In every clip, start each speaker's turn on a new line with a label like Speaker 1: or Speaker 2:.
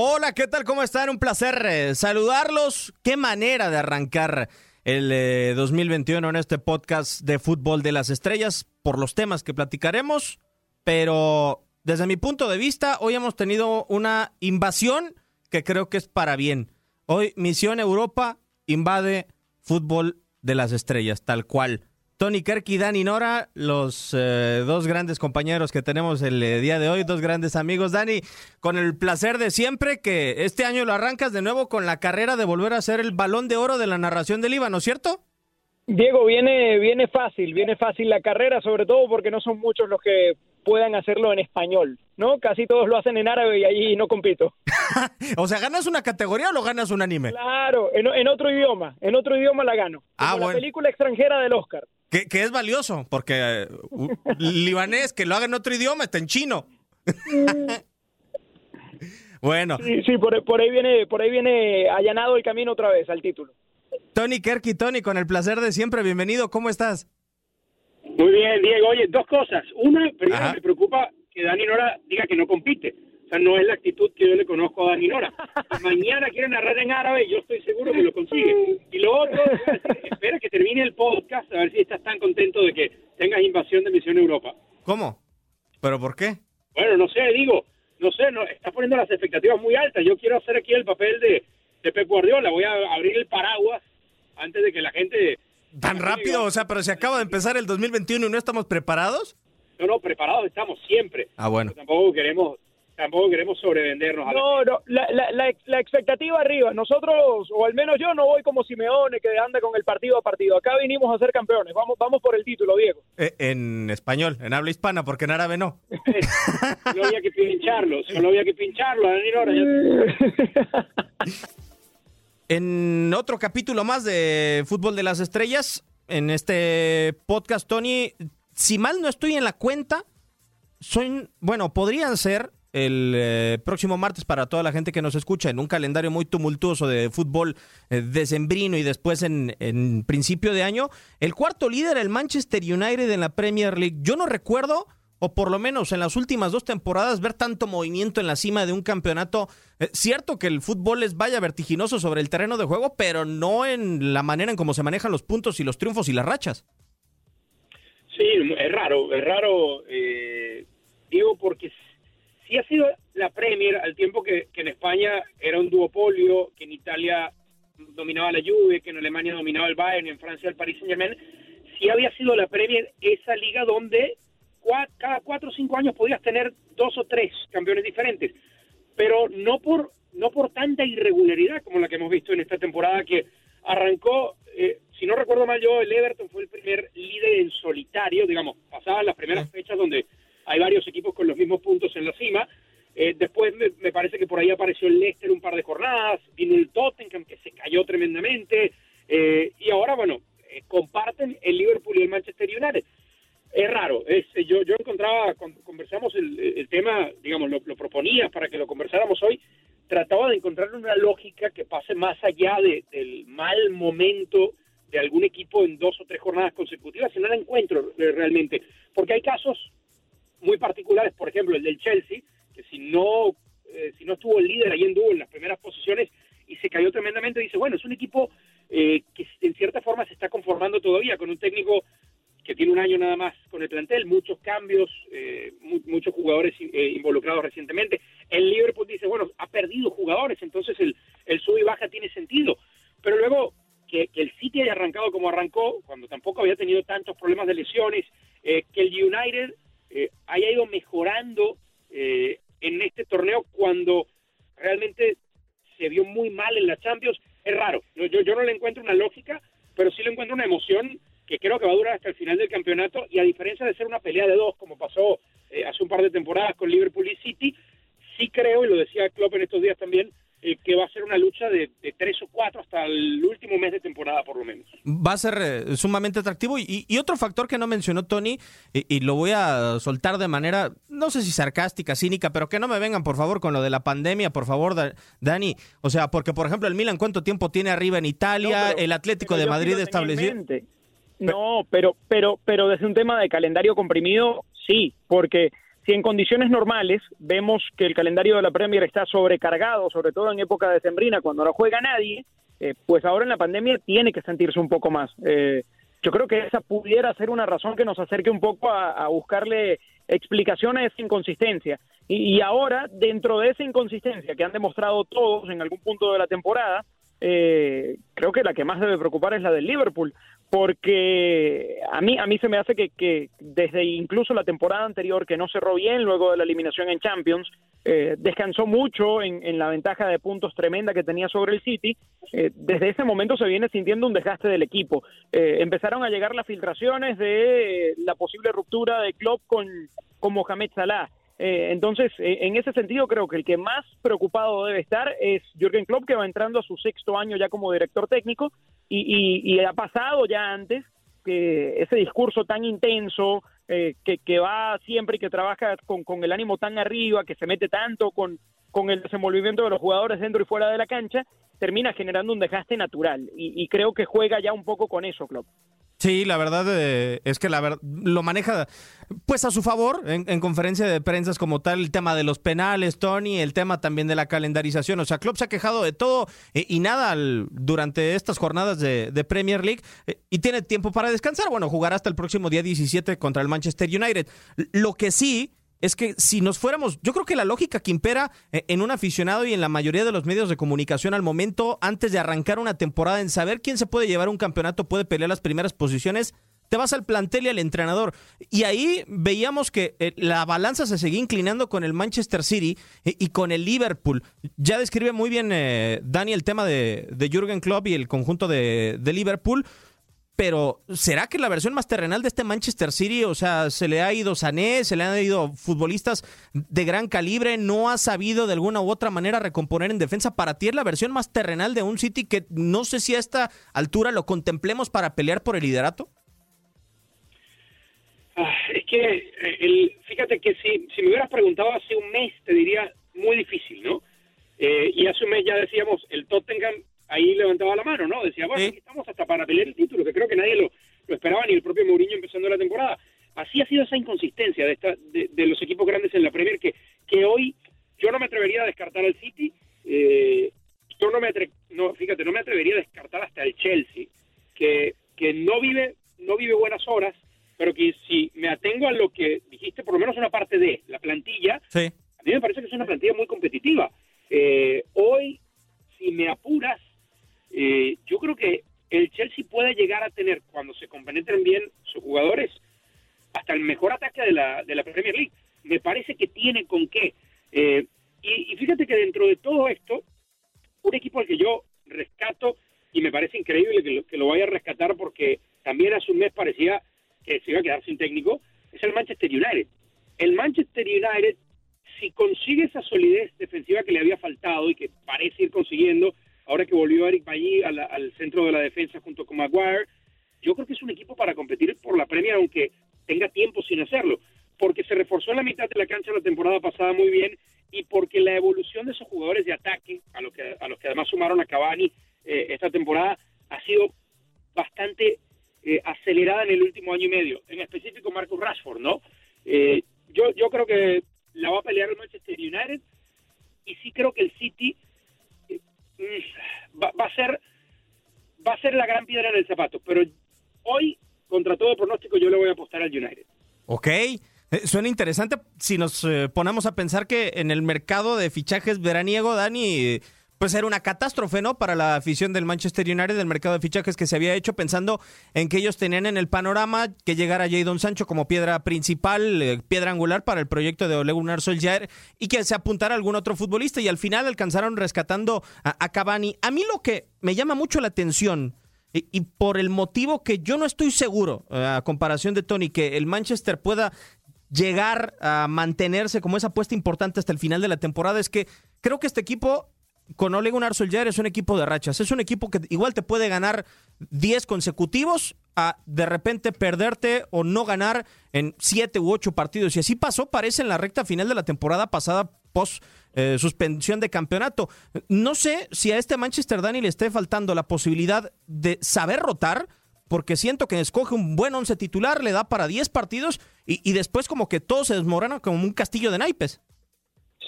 Speaker 1: Hola, ¿qué tal? ¿Cómo están? Un placer eh, saludarlos. Qué manera de arrancar el eh, 2021 en este podcast de Fútbol de las Estrellas por los temas que platicaremos. Pero desde mi punto de vista, hoy hemos tenido una invasión que creo que es para bien. Hoy Misión Europa invade Fútbol de las Estrellas, tal cual. Tony Kerk y Dani Nora, los eh, dos grandes compañeros que tenemos el eh, día de hoy, dos grandes amigos. Dani, con el placer de siempre que este año lo arrancas de nuevo con la carrera de volver a ser el balón de oro de la narración del IVA, ¿no es cierto?
Speaker 2: Diego, viene, viene fácil, viene fácil la carrera, sobre todo porque no son muchos los que puedan hacerlo en español, ¿no? Casi todos lo hacen en árabe y ahí no compito.
Speaker 1: o sea, ¿ganas una categoría o lo ganas un anime?
Speaker 2: Claro, en, en otro idioma, en otro idioma la gano.
Speaker 1: Ah,
Speaker 2: Como
Speaker 1: bueno.
Speaker 2: La película extranjera del Oscar.
Speaker 1: Que, que es valioso, porque eh, u- libanés que lo haga en otro idioma está en chino. bueno,
Speaker 2: Sí, sí, por, por ahí viene, por ahí viene allanado el camino otra vez al título.
Speaker 1: Tony Kerky, Tony, con el placer de siempre, bienvenido, ¿cómo estás?
Speaker 3: Muy bien, Diego. Oye, dos cosas. Una, primero
Speaker 1: Ajá.
Speaker 3: me preocupa que Dani Nora diga que no compite. O sea, no es la actitud que yo le conozco a Dani Nora. Si mañana quiere narrar en árabe, yo estoy seguro que lo consigue. Y lo otro, espera que termine el podcast, a ver si estás tan contento de que tengas invasión de Misión Europa.
Speaker 1: ¿Cómo? ¿Pero por qué?
Speaker 3: Bueno, no sé, digo, no sé, no, estás poniendo las expectativas muy altas. Yo quiero hacer aquí el papel de, de Pep Guardiola. Voy a abrir el paraguas antes de que la gente...
Speaker 1: ¿Tan rápido? O sea, pero se acaba de empezar el 2021 y no estamos preparados.
Speaker 3: No, no, preparados estamos siempre.
Speaker 1: Ah, bueno.
Speaker 3: Tampoco queremos, tampoco queremos sobrevendernos a la
Speaker 2: No, no, la, la, la, la expectativa arriba. Nosotros, o al menos yo, no voy como Simeone que anda con el partido a partido. Acá vinimos a ser campeones. Vamos, vamos por el título, Diego.
Speaker 1: Eh, en español, en habla hispana, porque en árabe no.
Speaker 3: Solo había que pincharlo, solo había que pincharlo, Dani Nora. ya-
Speaker 1: En otro capítulo más de Fútbol de las Estrellas, en este podcast, Tony, si mal no estoy en la cuenta, son, bueno, podrían ser el eh, próximo martes para toda la gente que nos escucha en un calendario muy tumultuoso de fútbol eh, decembrino y después en, en principio de año. El cuarto líder, el Manchester United en la Premier League. Yo no recuerdo o por lo menos en las últimas dos temporadas, ver tanto movimiento en la cima de un campeonato. Eh, cierto que el fútbol es vaya vertiginoso sobre el terreno de juego, pero no en la manera en cómo se manejan los puntos y los triunfos y las rachas.
Speaker 3: Sí, es raro, es raro, eh, digo, porque sí ha sido la Premier al tiempo que, en España era un duopolio, que en Italia dominaba la Juve, que en Alemania dominaba el Bayern en Francia el Paris Saint-Germain, sí había sido la Premier esa liga donde cada cuatro o cinco años podías tener dos o tres campeones diferentes, pero no por no por tanta irregularidad como la que hemos visto en esta temporada que arrancó, eh, si no recuerdo mal yo, el Everton fue el primer líder en solitario, digamos, pasaban las primeras fechas donde hay varios equipos con los mismos puntos en la cima. Eh, después me, parece que por ahí apareció el Leicester un par de jornadas, vino el Tottenham que se cayó tremendamente eh, y ahora, bueno, comparten el Liverpool y el Manchester United es raro. Es, yo, yo encontraba, cuando conversamos el, tema, digamos, lo, proponía para que lo conversáramos hoy, trataba de encontrar una lógica que pase más allá del mal momento de algún equipo en dos o tres jornadas consecutivas, y no la encuentro eh, realmente. Porque hay casos muy particulares, por ejemplo, el del Chelsea, que si no, eh, si no estuvo el líder ahí en dúo en las primeras posiciones y se cayó tremendamente, dice, bueno, es un equipo eh, que en cierta forma se está conformando todavía con un técnico que tiene un año nada más con el plantel, muchos cambios, eh, muchos jugadores eh, involucrados recientemente. El Liverpool dice, bueno, ha perdido jugadores, entonces el, el sub y baja tiene sentido. Pero luego que, el City haya arrancado como arrancó, cuando tampoco había tenido tantos problemas de lesiones, eh, que el United haya ido mejorando en este torneo cuando realmente se vio muy mal en la Champions, es raro. Yo, yo no le encuentro una lógica, pero sí le encuentro una emoción que creo que va a durar hasta el final del campeonato y a diferencia de ser una pelea de dos como pasó eh, hace un par de temporadas con Liverpool y City, sí creo, y lo decía Klopp en estos días también, eh, que va a ser una lucha de, tres o cuatro hasta el último mes de temporada por lo menos.
Speaker 1: Va a ser eh, sumamente atractivo y, otro factor que no mencionó Tony y, lo voy a soltar de manera, no sé si sarcástica, cínica, pero que no me vengan por favor con lo de la pandemia, por favor, Dani. O sea, porque por ejemplo el Milan cuánto tiempo tiene arriba en Italia, el Atlético de Madrid establecido.
Speaker 2: No, pero, pero, pero desde un tema de calendario comprimido, sí, porque si en condiciones normales vemos que el calendario de la Premier está sobrecargado, sobre todo en época de sembrina, cuando no juega nadie, eh, pues ahora en la pandemia tiene que sentirse un poco más. Eh, yo creo que esa pudiera ser una razón que nos acerque un poco a, buscarle explicaciones a esa inconsistencia. Y, y, ahora, dentro de esa inconsistencia que han demostrado todos en algún punto de la temporada, eh, creo que la que más debe preocupar es la del Liverpool, porque a mí, a mí se me hace que, desde incluso la temporada anterior, que no cerró bien luego de la eliminación en Champions, eh, descansó mucho en, la ventaja de puntos tremenda que tenía sobre el City, eh, desde ese momento se viene sintiendo un desgaste del equipo. empezaron a llegar las filtraciones de la posible ruptura de Klopp con, con Mohamed Salah. Eh, entonces, eh, en ese sentido, creo que el que más preocupado debe estar es Jürgen Klopp, que va entrando a su sexto año ya como director técnico y, ha pasado ya antes que ese discurso tan intenso, eh, que, va siempre y que trabaja con, el ánimo tan arriba, que se mete tanto con, con el desenvolvimiento de los jugadores dentro y fuera de la cancha, termina generando un desgaste natural. Y, y creo que juega ya un poco con eso, Klopp.
Speaker 1: Sí, la verdad eh, es que la lo maneja pues a su favor en, conferencia de prensa como tal el tema de los penales, Tony, el tema también de la calendarización. O sea, Klopp se ha quejado de todo eh, y nada durante estas jornadas de, Premier League eh, y tiene tiempo para descansar. Bueno, jugará hasta el próximo día 17 contra el Manchester United. Lo que sí es que si nos fuéramos, yo creo que la lógica que impera eh, en un aficionado y en la mayoría de los medios de comunicación al momento, antes de arrancar una temporada, en saber quién se puede llevar un campeonato, puede pelear las primeras posiciones, te vas al plantel y al entrenador. Y ahí veíamos que eh, la balanza se seguía inclinando con el Manchester City eh, y con el Liverpool. Ya describe muy bien Dani el tema de, de Jürgen Klopp y el conjunto de, de Liverpool pero ¿será que la versión más terrenal de este Manchester City, o sea, se le ha ido Sané, se le han ido futbolistas de gran calibre, no ha sabido de alguna u otra manera recomponer en defensa? ¿Para ti es la versión más terrenal de un City que no sé si a esta altura lo contemplemos para pelear por el liderato?
Speaker 3: Ah, es que, eh, el, fíjate que si, si me hubieras preguntado hace un mes, te diría muy difícil, ¿no? Eh, y hace un mes ya decíamos, el Tottenham ahí levantaba la mano, ¿no? Decía, bueno, aquí estamos hasta para pelear el título, que creo que nadie lo, lo esperaba, ni el propio Mourinho empezando la temporada. Así ha sido esa inconsistencia de, esta, de, los equipos grandes en la Premier, que, que hoy yo no me atrevería a descartar al City, eh, yo no me atre no, fíjate, no me atrevería a descartar hasta el Chelsea, que, que no, vive, no vive buenas horas, pero que si me atengo a lo que dijiste, por lo menos una parte de la plantilla, sí. Eric Bailly a la- al centro de la defensa junto con Maguire, yo creo que es un equipo para competir por la Premier, aunque tenga tiempo sin hacerlo, porque se reforzó en la mitad de la cancha la temporada pasada muy bien y porque la evolución de esos jugadores de ataque, a los que, a los que además sumaron a Cavani eh, esta temporada, ha sido bastante eh, acelerada en el último año y medio, en específico Marcus Rashford, ¿no? Eh, yo, yo creo que la va a pelear el Manchester United y sí creo que el City va, va a ser va a ser la gran piedra en el zapato, pero hoy, contra todo pronóstico, yo le voy a apostar al United.
Speaker 1: Ok. Eh, Suena interesante si nos eh, ponemos a pensar que en el mercado de fichajes veraniego, Dani, pues era una catástrofe, ¿no? Para la afición del Manchester United, del mercado de fichajes que se había hecho pensando en que ellos tenían en el panorama que llegara Jadon Sancho como piedra principal, eh, piedra angular para el proyecto de Ole Gunnar Solskjaer y que se apuntara algún otro futbolista y al final alcanzaron rescatando a, a Cavani. A mí lo que me llama mucho la atención y, y por el motivo que yo no estoy seguro, eh, a comparación de Tony, que el Manchester pueda llegar a mantenerse como esa apuesta importante hasta el final de la temporada, es que creo que este equipo con Ole Gunnar Solskjaer es un equipo de rachas, es un equipo que igual te puede ganar 10 consecutivos a de repente perderte o no ganar en 7 u 8 partidos y así pasó parece en la recta final de la temporada pasada post eh, suspensión de campeonato. No sé si a este Manchester Dani le esté faltando la posibilidad de saber rotar, porque siento que escoge un buen once titular, le da para 10 partidos y, y después como que todo se desmorona como un castillo de naipes.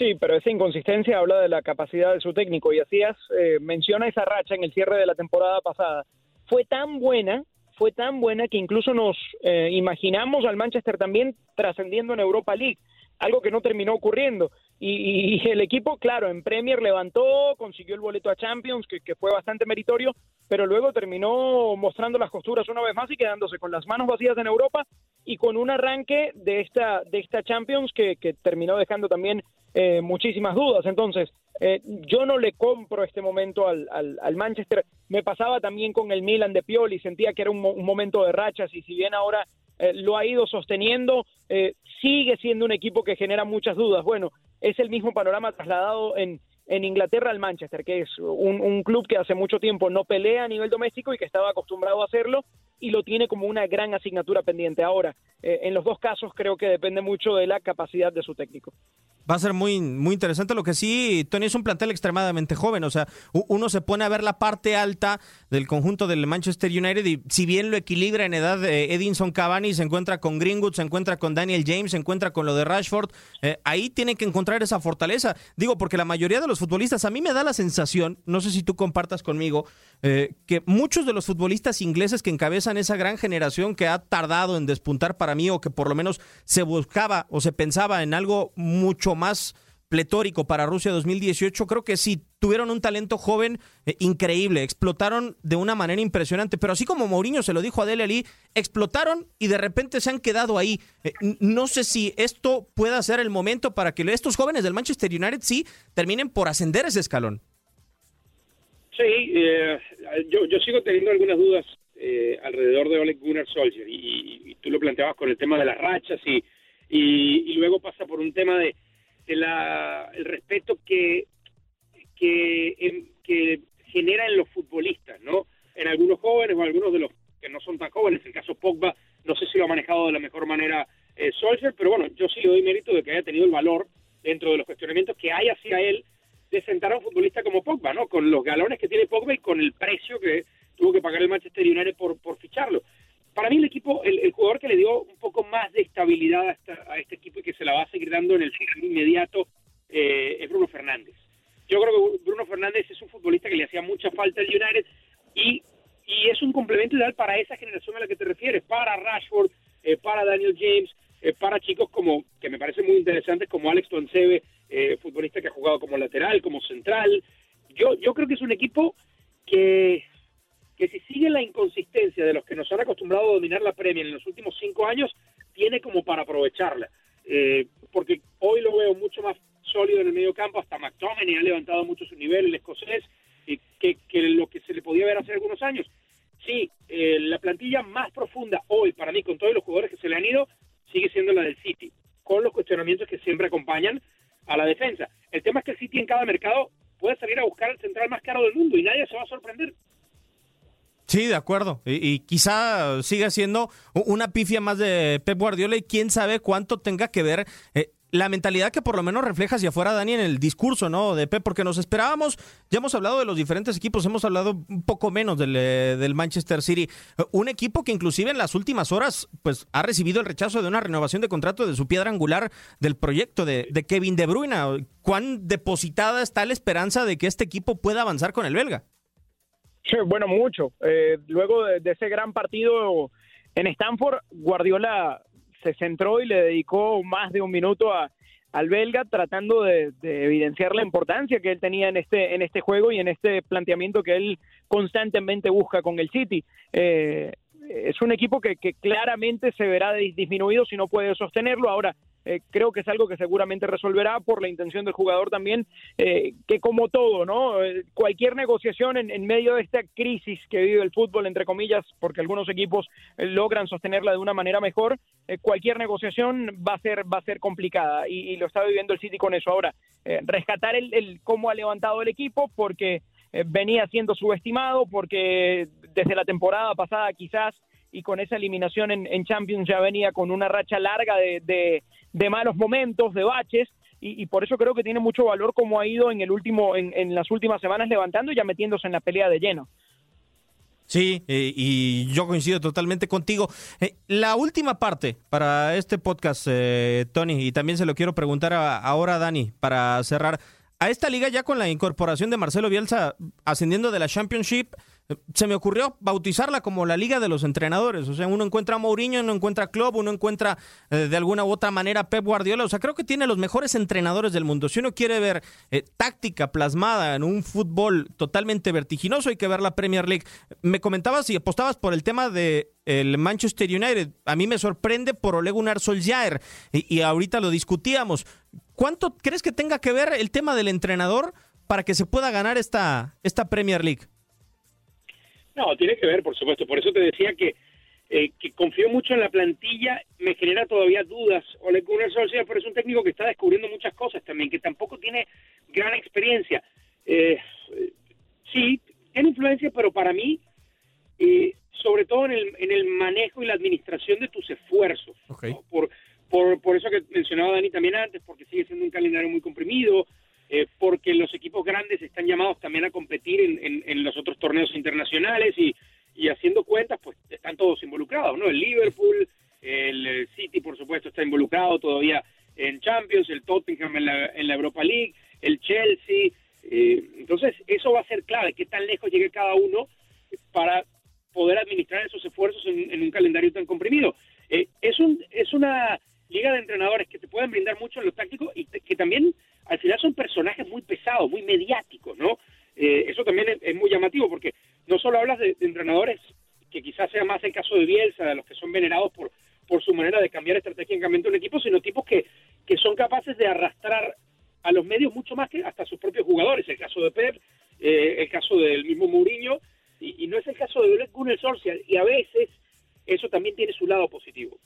Speaker 2: Sí, pero esa inconsistencia habla de la capacidad de su técnico y hacías, eh, menciona esa racha en el cierre de la temporada pasada. Fue tan buena, fue tan buena que incluso nos eh, imaginamos al Manchester también trascendiendo en Europa League, algo que no terminó ocurriendo. Y, el equipo, claro, en Premier levantó, consiguió el boleto a Champions, que, fue bastante meritorio, pero luego terminó mostrando las costuras una vez más y quedándose con las manos vacías en Europa y con un arranque de esta, de esta Champions que, que terminó dejando también eh, muchísimas dudas. Entonces, eh, yo no le compro este momento al, Manchester. Me pasaba también con el Milan de Pioli, sentía que era un, un momento de rachas y si bien ahora eh, lo ha ido sosteniendo, eh, sigue siendo un equipo que genera muchas dudas. Bueno, es el mismo panorama trasladado en, en Inglaterra al Manchester, que es un, un, club que hace mucho tiempo no pelea a nivel doméstico y que estaba acostumbrado a hacerlo y lo tiene como una gran asignatura pendiente. Ahora, eh, en los dos casos creo que depende mucho de la capacidad de su técnico.
Speaker 1: Va a ser muy, muy interesante. Lo que sí, Tony es un plantel extremadamente joven. O sea, uno se pone a ver la parte alta del conjunto del Manchester United y si bien lo equilibra en edad eh, Edinson Cavani, se encuentra con Greenwood, se encuentra con Daniel James, se encuentra con lo de Rashford, eh, ahí tiene que encontrar esa fortaleza. Digo, porque la mayoría de los futbolistas, a mí me da la sensación, no sé si tú compartas conmigo, eh, que muchos de los futbolistas ingleses que encabezan esa gran generación que ha tardado en despuntar para mí o que por lo menos se buscaba o se pensaba en algo mucho más pletórico para Rusia 2018, creo que sí tuvieron un talento joven eh, increíble, explotaron de una manera impresionante, pero así como Mourinho se lo dijo a Dele Ali, explotaron y de repente se han quedado ahí. Eh, no sé si esto pueda ser el momento para que estos jóvenes del Manchester United sí terminen por ascender ese escalón.
Speaker 3: Sí, eh, yo, yo sigo teniendo algunas dudas eh, alrededor de Ole Gunnar Solskjaer y, y, tú lo planteabas con el tema de las rachas y, y, luego pasa por un tema de, de la, el respeto que, que, que genera en los futbolistas, ¿no? En algunos jóvenes o algunos de los que no son tan jóvenes, en el caso Pogba, no sé si lo ha manejado de la mejor manera eh, pero bueno, yo sí le doy mérito de que haya tenido el valor dentro de los cuestionamientos que hay hacia él de sentar a un futbolista como Pogba, ¿no? Con los galones que tiene Pogba y con el precio que tuvo que pagar el Manchester United por, por ficharlo. para mí el equipo, el, jugador que le dio un poco más de estabilidad a, esta, a, este equipo y que se la va a seguir dando en el futuro inmediato eh, es Bruno Fernández. Yo creo que Bruno Fernández es un futbolista que le hacía mucha falta al United y, y es un complemento ideal para esa generación a la que te refieres, para Rashford, eh, para Daniel James, eh, para chicos como que me parecen muy interesantes como Alex Toncebe, eh, futbolista que ha jugado como lateral, como central. Yo, yo creo que es un equipo que que si sigue la inconsistencia de los que nos han acostumbrado a dominar la Premier en los últimos cinco años, tiene como para aprovecharla. Eh, porque hoy lo veo mucho más sólido en el medio campo, hasta McTominay ha levantado mucho su nivel, el escocés, que, que, lo que se le podía ver hace algunos años. Sí, eh, la plantilla más profunda hoy para mí, con todos los jugadores que se le han ido, sigue siendo la del City, con los cuestionamientos que siempre acompañan a la defensa. El tema es que el City en cada mercado puede salir a buscar el central más caro del mundo y nadie se va a sorprender.
Speaker 1: Sí, de acuerdo. Y, quizá siga siendo una pifia más de Pep Guardiola y quién sabe cuánto tenga que ver eh, la mentalidad que por lo menos refleja hacia afuera Dani en el discurso, ¿no? De Pep, porque nos esperábamos, ya hemos hablado de los diferentes equipos, hemos hablado un poco menos del, del, Manchester City, un equipo que inclusive en las últimas horas, pues ha recibido el rechazo de una renovación de contrato de su piedra angular del proyecto de, de Kevin De Bruyne. ¿Cuán depositada está la esperanza de que este equipo pueda avanzar con el belga?
Speaker 2: Bueno, mucho. Eh, luego de, ese gran partido en Stanford, Guardiola se centró y le dedicó más de un minuto a, al belga tratando de, de, evidenciar la importancia que él tenía en este en este juego y en este planteamiento que él constantemente busca con el City. Eh, es un equipo que, que, claramente se verá disminuido si no puede sostenerlo. Ahora, eh, creo que es algo que seguramente resolverá por la intención del jugador también, eh, que como todo, ¿no? Eh, cualquier negociación en, en, medio de esta crisis que vive el fútbol, entre comillas, porque algunos equipos logran sostenerla de una manera mejor, cualquier negociación va a ser, va a ser complicada y, lo está viviendo el City con eso. Ahora, rescatar el, cómo ha levantado el equipo, porque venía siendo subestimado, porque desde la temporada pasada quizás y con esa eliminación en, en Champions ya venía con una racha larga de, de malos momentos, de baches, y, por eso creo que tiene mucho valor como ha ido en el último, en, en las últimas semanas levantando y ya metiéndose en la pelea de lleno.
Speaker 1: Sí, eh, y yo coincido totalmente contigo. Eh, la última parte para este podcast, eh, Tony, y también se lo quiero preguntar a, ahora a Dani para cerrar. A esta liga ya con la incorporación de Marcelo Bielsa ascendiendo de la Championship, se me ocurrió bautizarla como la liga de los entrenadores. O sea, uno encuentra a Mourinho, uno encuentra a Klopp, uno encuentra eh, de alguna u otra manera Pep Guardiola. O sea, creo que tiene los mejores entrenadores del mundo. Si uno quiere ver eh, táctica plasmada en un fútbol totalmente vertiginoso, hay que ver la Premier League. Me comentabas y apostabas por el tema de el Manchester United. A mí me sorprende por Ole Gunnar Solskjaer y, y ahorita lo discutíamos. ¿Cuánto crees que tenga que ver el tema del entrenador para que se pueda ganar esta, esta Premier League?
Speaker 3: No, tiene que ver, por supuesto. Por eso te decía que, eh, que confío mucho en la plantilla. Me genera todavía dudas. Ole Gunnar Solskjaer, pero es un técnico que está descubriendo muchas cosas también, que tampoco tiene gran experiencia. Eh, sí, tiene influencia, pero para mí, eh, sobre todo en el, en el manejo y la administración de tus esfuerzos.
Speaker 1: Okay.
Speaker 3: ¿no? Por, por, por eso que mencionaba Dani también antes, porque sigue siendo un calendario muy comprimido, eh, porque los equipos grandes están llamados también a competir en, en, en los otros torneos internacionales y, y, haciendo cuentas, pues están todos involucrados, ¿no? El Liverpool, el City, por supuesto, está involucrado todavía en Champions, el Tottenham en la, en la Europa League, eso también tiene su lado positivo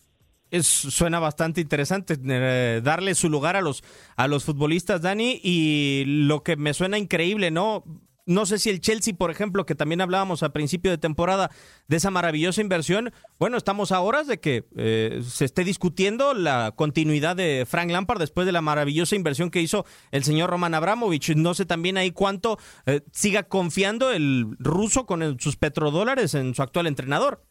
Speaker 1: suena bastante interesante eh, darle su lugar a los, a los futbolistas, Dani, y lo que me suena increíble, ¿no? No sé si el Chelsea, por ejemplo, que también hablábamos a principio de temporada de esa maravillosa inversión, bueno, estamos a horas de que eh, se esté discutiendo la continuidad de Frank Lampard después de la maravillosa inversión que hizo el señor Roman Abramovich. No sé también ahí cuánto eh, siga confiando el ruso con sus petrodólares en su actual entrenador.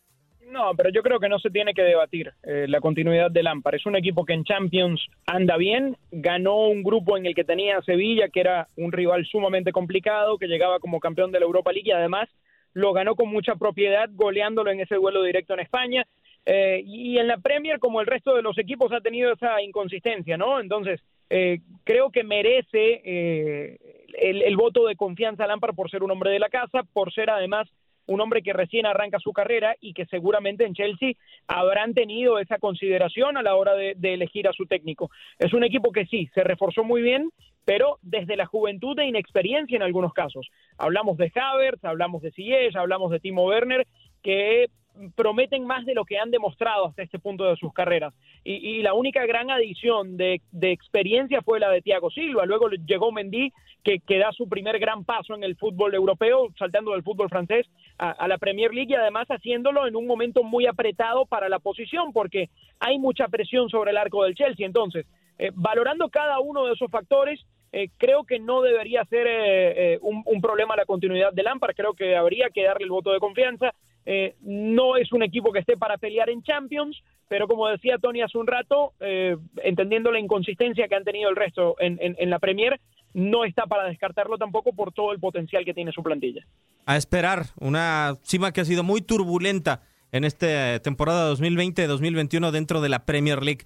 Speaker 2: No, pero yo creo que no se tiene que debatir eh, la continuidad de Lampard. Es un equipo que en Champions anda bien, ganó un grupo en el que tenía Sevilla, que era un rival sumamente complicado, que llegaba como campeón de la Europa League y además lo ganó con mucha propiedad, goleándolo en ese duelo directo en España. Eh, y en la Premier, como el resto de los equipos, ha tenido esa inconsistencia, ¿no? Entonces, eh, creo que merece eh, el, el voto de confianza a Lampard por ser un hombre de la casa, por ser además un hombre que recién arranca su carrera y que seguramente en Chelsea habrán tenido esa consideración a la hora de, elegir a su técnico. Es un equipo que sí, se reforzó muy bien, pero desde la juventud e inexperiencia en algunos casos. Hablamos de Havertz, hablamos de Ziyech, hablamos de Timo Werner, que prometen más de lo que han demostrado hasta este punto de sus carreras. Y, la única gran adición de, de, experiencia fue la de Thiago Silva. Luego llegó Mendy, que, que, da su primer gran paso en el fútbol europeo, saltando del fútbol francés a, a, la Premier League y además haciéndolo en un momento muy apretado para la posición, porque hay mucha presión sobre el arco del Chelsea. Entonces, eh, valorando cada uno de esos factores, eh, creo que no debería ser eh, un, un, problema la continuidad de Lampard, creo que habría que darle el voto de confianza. Eh, no es un equipo que esté para pelear en Champions, pero como decía Tony hace un rato, eh, entendiendo la inconsistencia que han tenido el resto en, en, en, la Premier, no está para descartarlo tampoco por todo el potencial que tiene su plantilla.
Speaker 1: A esperar, una cima que ha sido muy turbulenta en esta temporada 2020-2021 dentro de la Premier League.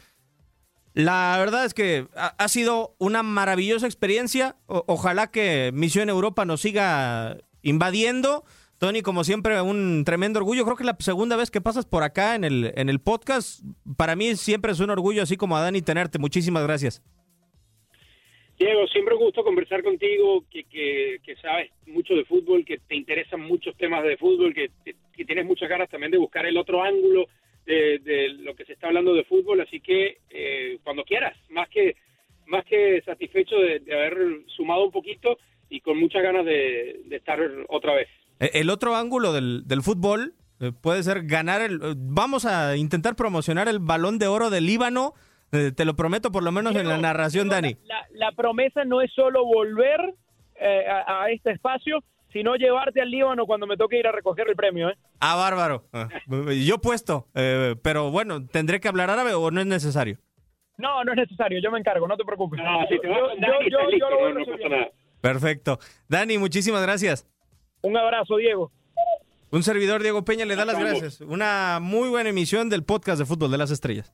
Speaker 1: La verdad es que ha, sido una maravillosa experiencia. Ojalá que Misión Europa nos siga invadiendo. Tony, como siempre, un tremendo orgullo. Creo que es la segunda vez que pasas por acá en el, en el podcast. Para mí siempre es un orgullo, así como a Dani, tenerte. Muchísimas gracias.
Speaker 3: Diego, siempre un gusto conversar contigo, que, que, que sabes mucho de fútbol, que te interesan muchos temas de fútbol, que, que tienes muchas ganas también de buscar el otro ángulo de, de lo que se está hablando de fútbol. Así que eh, cuando quieras, más que, más que satisfecho de, de haber sumado un poquito y con muchas ganas de, de estar otra vez.
Speaker 1: El otro ángulo del, del fútbol eh, puede ser ganar el... Vamos a intentar promocionar el balón de oro del Líbano. Eh, te lo prometo, por lo menos Diego, en la narración,
Speaker 2: Diego,
Speaker 1: Dani.
Speaker 2: La, la, promesa no es solo volver eh, a, a, este espacio, sino llevarte al Líbano cuando me toque ir a recoger el premio. ¿eh?
Speaker 1: Ah, bárbaro. Ah, yo puesto. pero bueno, ¿tendré que hablar árabe o no es necesario?
Speaker 2: No, no es necesario. Yo me encargo, no te preocupes.
Speaker 3: No, si te yo, yo, yo, yo, lo no, no pasa nada.
Speaker 1: Perfecto. Dani, muchísimas gracias.
Speaker 2: Un abrazo, Diego.
Speaker 1: Un servidor, Diego Peña, le da las gracias. Una muy buena emisión del podcast de Fútbol de las Estrellas.